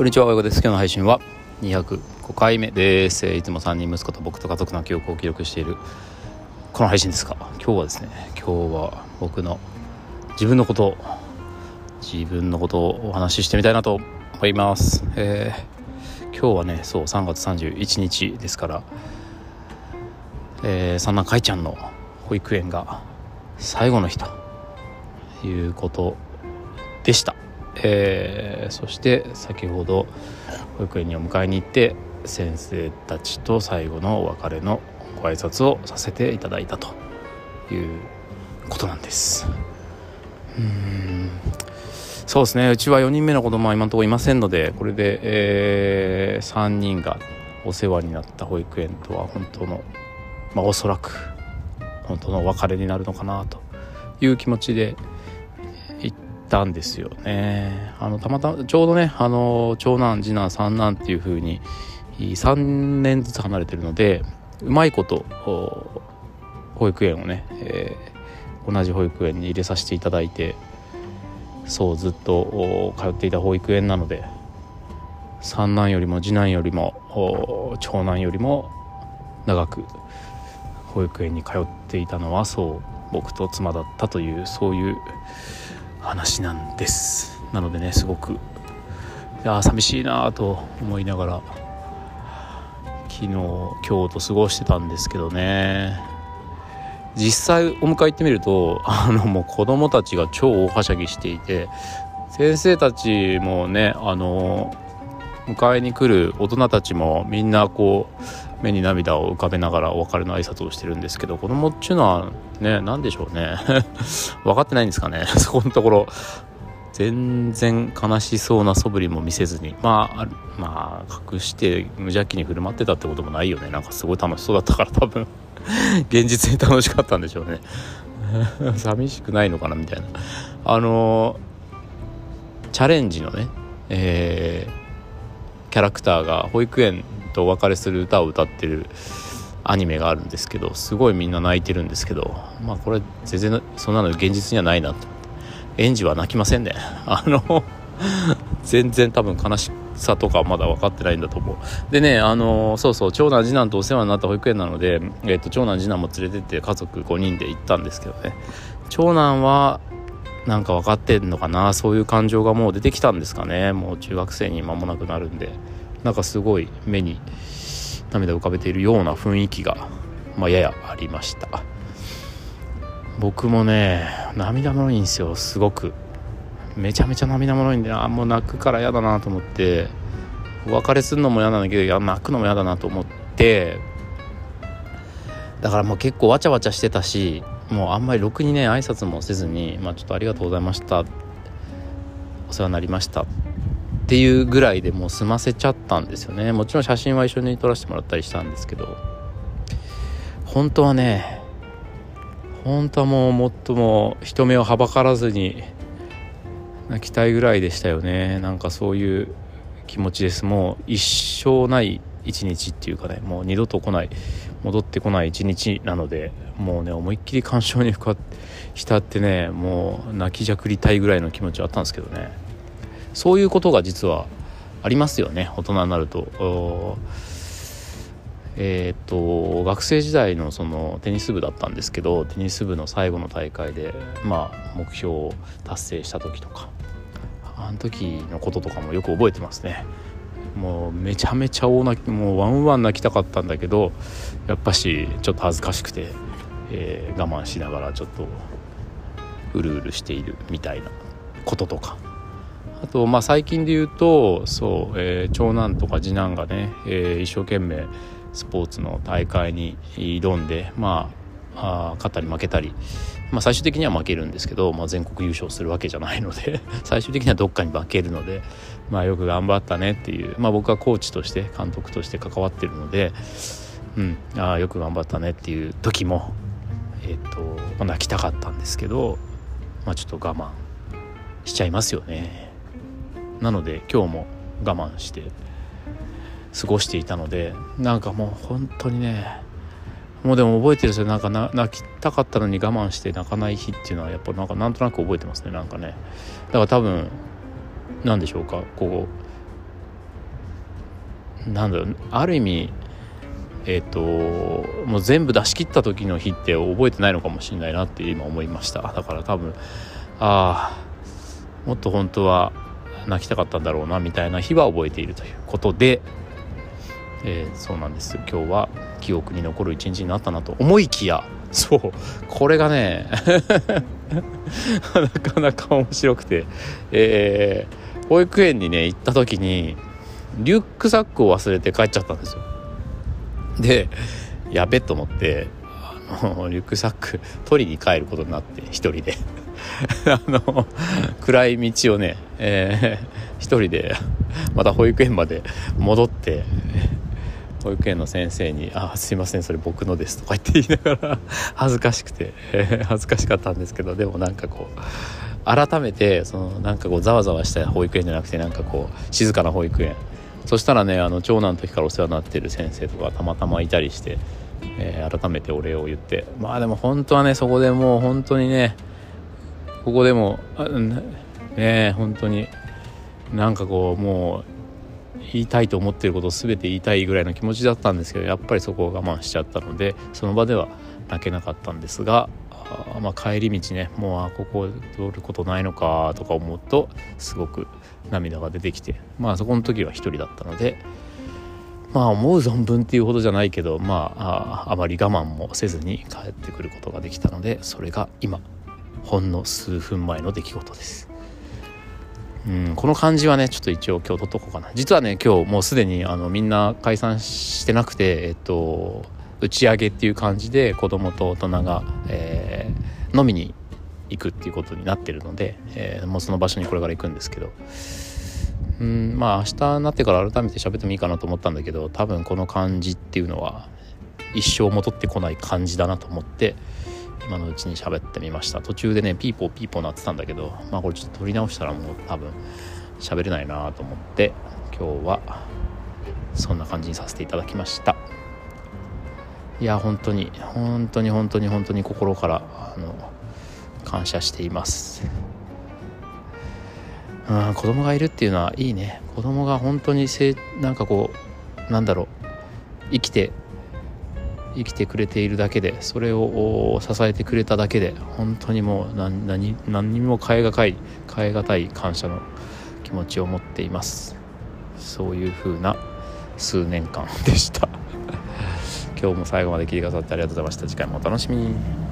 こんにちは、親子です。今日の配信は205回目です。いつも3人息子と僕と家族の記憶を記録しているこの配信ですが、今日はですね、今日は僕の自分のことを、自分のことをお話ししてみたいなと思います。えー、今日はね、そう、3月31日ですから、えー、三男海ちゃんの保育園が最後の日ということでした。えー、そして先ほど保育園にお迎えに行って先生たちと最後のお別れのご挨拶をさせていただいたということなんです。うん。そうですね。うちは4人目の子供は今のところいませんのでこれで、えー、3人がお世話になった保育園とは本当のまあおそらく本当のお別れになるのかなという気持ちでたんですよね。あのたまたまちょうどねあの長男次男三男っていう風に3年ずつ離れてるのでうまいこと保育園をね、えー、同じ保育園に入れさせていただいてそうずっと通っていた保育園なので三男よりも次男よりも長男よりも長く保育園に通っていたのはそう僕と妻だったというそういう話なんです。なのでねすごくいや寂しいなと思いながら昨日今日と過ごしてたんですけどね。実際お迎え行ってみるとあのもう子供たちが超大はしゃぎしていて先生たちもねあの迎えに来る大人たちもみんなこう目に涙を浮かべながらお別れの挨拶をしてるんですけど子供っていうのはね何でしょうね。分かってないんですかね。そこのところ。全然悲しそうな素振りも見せずに。まあまあ隠して無邪気に振る舞ってたってこともないよね。なんかすごい楽しそうだったから多分。現実に楽しかったんでしょうね。寂しくないのかなみたいな。あのチャレンジのねえーキャラクターが保育園とお別れする歌を歌ってるアニメがあるんですけどすごいみんな泣いてるんですけどまあこれ全然そんなの現実にはないなと。園児は泣きませんね。あの 全然多分悲しさとかまだ分かってないんだと思う。でねあのそうそう長男次男とお世話になった保育園なので、えーと、長男次男も連れてって家族5人で行ったんですけどね。長男はなんか分かってんのかな？そういう感情がもう出てきたんですかね。もう中学生に間もなくなるんで。なんかすごい目に涙を浮かべているような雰囲気が、まあ、ややありました。僕もね涙もろいんですよ。すごく。めちゃめちゃ涙もろいんであもう泣くから嫌だなと思って。お別れするのも嫌なんだけどいや泣くのも嫌だなと思って。だからもう結構わちゃわちゃしてたしもうあんまりろくにね挨拶もせずに、まあ、ちょっとありがとうございました。お世話になりました。っていうぐらいでもう済ませちゃったんですよね。もちろん写真は一緒に撮らせてもらったりしたんですけど。本当はね本当はもうもっとも人目をはばからずに泣きたいぐらいでしたよね。なんかそういう気持ちです。もう一生ない一日っていうかねもう二度と来ない戻ってこない一日なのでもうね思いっきり感傷に浸ってねもう泣きじゃくりたいぐらいの気持ちはあったんですけどね。そういうことが実はありますよね大人になると。えーと、学生時代のそのテニス部だったんですけどテニス部の最後の大会で、まあ、目標を達成した時とかあの時のこととかもよく覚えてますね。もうめちゃめちゃ大泣きもうワンワン泣きたかったんだけどやっぱしちょっと恥ずかしくて、えー、我慢しながらちょっとうるうるしているみたいなこととかあとまあ最近で言うとそう、えー、長男とか次男がね、えー、一生懸命スポーツの大会に挑んでまああ勝ったり負けたりまあ、最終的には負けるんですけど、まあ、全国優勝するわけじゃないので 最終的にはどっかに負けるので、まあ、よく頑張ったねっていう、まあ、僕はコーチとして監督として関わってるので、うん、あよく頑張ったねっていう時も、えーとまあ、泣きたかったんですけど、まあ、ちょっと我慢しちゃいますよね。なので今日も我慢して過ごしていたのでなんかもう本当にねもうでも覚えてるんですよ。なんか泣きたかったのに我慢して泣かない日っていうのはやっぱなんかなんとなく覚えてますね。なんかね。だから多分何でしょうか。こうなんだろう。ある意味えっ、ー、ともう全部出し切った時の日って覚えてないのかもしれないなって今思いました。だから多分ああもっと本当は泣きたかったんだろうなみたいな日は覚えているということで、えー、そうなんです。今日は記憶に残る一日になったなと思いきや そうこれがね なかなか面白くて、えー、保育園にね行った時にリュックサックを忘れて帰っちゃったんですよ。でやべと思ってあのリュックサック取りに帰ることになって一人で。あの暗い道をね、えー、一人でまた保育園まで戻って保育園の先生に「あすいませんそれ僕のです」とか言って言いながら恥ずかしくて、えー、恥ずかしかったんですけどでもなんかこう改めてそのなんかこうざわざわした保育園じゃなくてなんかこう静かな保育園。そしたらねあの長男の時からお世話になってる先生とかたまたまいたりして、えー、改めてお礼を言って。まあでも本当はねそこでもう本当にねここでもね本当に。なんかこうもう言いたいと思ってることを全て言いたいぐらいの気持ちだったんですけどやっぱりそこを我慢しちゃったのでその場では泣けなかったんですがあまあ、帰り道ねもうあここ通ることないのかとか思うとすごく涙が出てきてまあそこの時は一人だったのでまあ思う存分っていうほどじゃないけどまああまり我慢もせずに帰ってくることができたのでそれが今。ほんの数分前の出来事です。うん、この感じはねちょっと一応今日撮っとこうかな実はね今日もうすでにあのみんな解散してなくてえっと打ち上げっていう感じで子供と大人が、えー、飲みに行くっていうことになってるので、えー、もうその場所にこれから行くんですけどうんまあ明日になってから改めて喋ってもいいかなと思ったんだけど多分この感じっていうのは一生戻ってこない感じだなと思って今のうちに喋ってみました。途中でねピーポーピーポーなってたんだけどまあこれちょっと撮り直したらもう多分喋れないなと思って今日はそんな感じにさせていただきました。いや本当に本当に本当に本当に心からあの感謝しています。うん子供がいるっていうのはいいね。子供が本当にせなんかこうなんだろう生きて生きてくれているだけでそれを支えてくれただけで本当にもう何何何にも代えがたい代え難い感謝の気持ちを持っています。そういう風な数年間でした。今日も最後まで聞いてくださってありがとうございました。次回もお楽しみに。